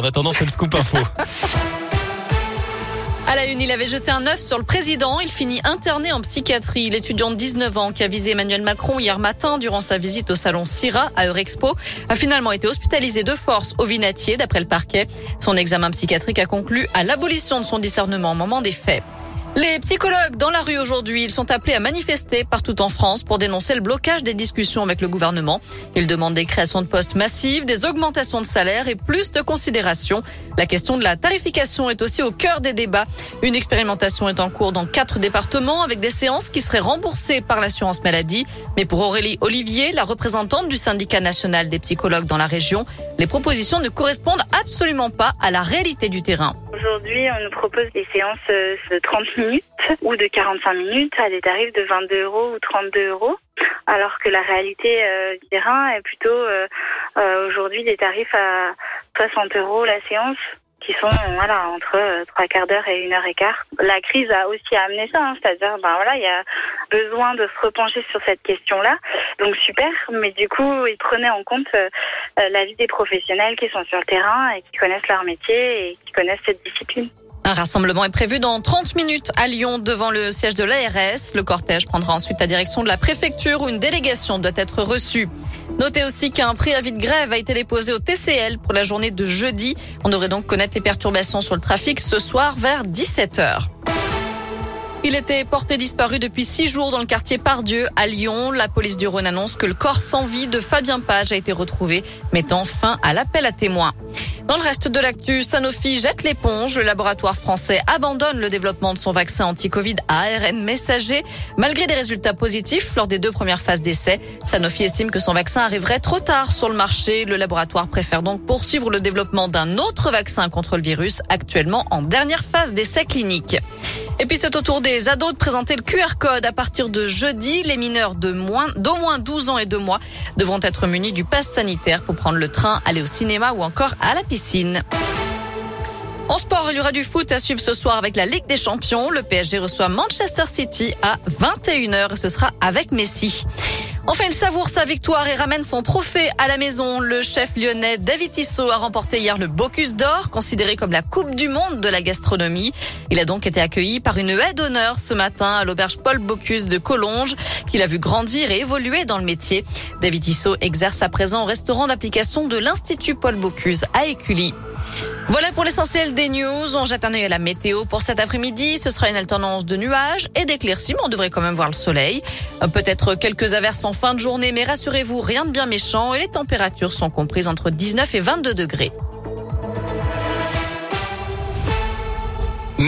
En attendant, c'est le scoop info. À la une, il avait jeté un œuf sur le président. Il finit interné en psychiatrie. L'étudiant de 19 ans qui a visé Emmanuel Macron hier matin durant sa visite au salon Syrah à Eurexpo a finalement été hospitalisé de force au Vinatier d'après le parquet. Son examen psychiatrique a conclu à l'abolition de son discernement au moment des faits. Les psychologues dans la rue aujourd'hui, ils sont appelés à manifester partout en France pour dénoncer le blocage des discussions avec le gouvernement. Ils demandent des créations de postes massives, des augmentations de salaire et plus de considération. La question de la tarification est aussi au cœur des débats. Une expérimentation est en cours dans quatre départements avec des séances qui seraient remboursées par l'assurance maladie. Mais pour Aurélie Olivier, la représentante du syndicat national des psychologues dans la région, les propositions ne correspondent absolument pas à la réalité du terrain. Aujourd'hui, on nous propose des séances euh, de 30 minutes ou de 45 minutes à des tarifs de 22 euros ou 32 euros, alors que la réalité euh, du terrain est plutôt euh, aujourd'hui des tarifs à 60 euros la séance qui sont voilà entre trois quarts d'heure et une heure et quart. La crise a aussi amené ça, hein, c'est-à-dire ben voilà il y a besoin de se repencher sur cette question-là, donc super. Mais du coup ils prenaient en compte la vie des professionnels qui sont sur le terrain et qui connaissent leur métier et qui connaissent cette discipline. Un rassemblement est prévu dans 30 minutes à Lyon devant le siège de l'ARS. Le cortège prendra ensuite la direction de la préfecture où une délégation doit être reçue. Notez aussi qu'un préavis de grève a été déposé au TCL pour la journée de jeudi. On devrait donc connaître les perturbations sur le trafic ce soir vers 17h. Il était porté disparu depuis six jours dans le quartier Pardieu à Lyon. La police du Rhône annonce que le corps sans vie de Fabien Page a été retrouvé, mettant fin à l'appel à témoins. Dans le reste de l'actu, Sanofi jette l'éponge. Le laboratoire français abandonne le développement de son vaccin anti-Covid à ARN messager. Malgré des résultats positifs lors des deux premières phases d'essai, Sanofi estime que son vaccin arriverait trop tard sur le marché. Le laboratoire préfère donc poursuivre le développement d'un autre vaccin contre le virus, actuellement en dernière phase d'essai clinique. Et puis c'est au tour des ados de présenter le QR code. À partir de jeudi, les mineurs de moins d'au moins 12 ans et 2 mois devront être munis du pass sanitaire pour prendre le train, aller au cinéma ou encore à la piscine. En sport, il y aura du foot à suivre ce soir avec la Ligue des Champions. Le PSG reçoit Manchester City à 21h et ce sera avec Messi. Enfin, il savoure sa victoire et ramène son trophée à la maison. Le chef lyonnais David Tissot a remporté hier le Bocuse d'Or, considéré comme la Coupe du Monde de la gastronomie. Il a donc été accueilli par une haie d'honneur ce matin à l'auberge Paul Bocuse de Collonges, qu'il a vu grandir et évoluer dans le métier. David Tissot exerce à présent au restaurant d'application de l'Institut Paul Bocuse à Écully. Voilà pour l'essentiel des news. On jette un œil à la météo pour cet après-midi. Ce sera une alternance de nuages et d'éclaircies, mais on devrait quand même voir le soleil. Euh, peut-être quelques averses en fin de journée, mais rassurez-vous, rien de bien méchant et les températures sont comprises entre 19 et 22 degrés.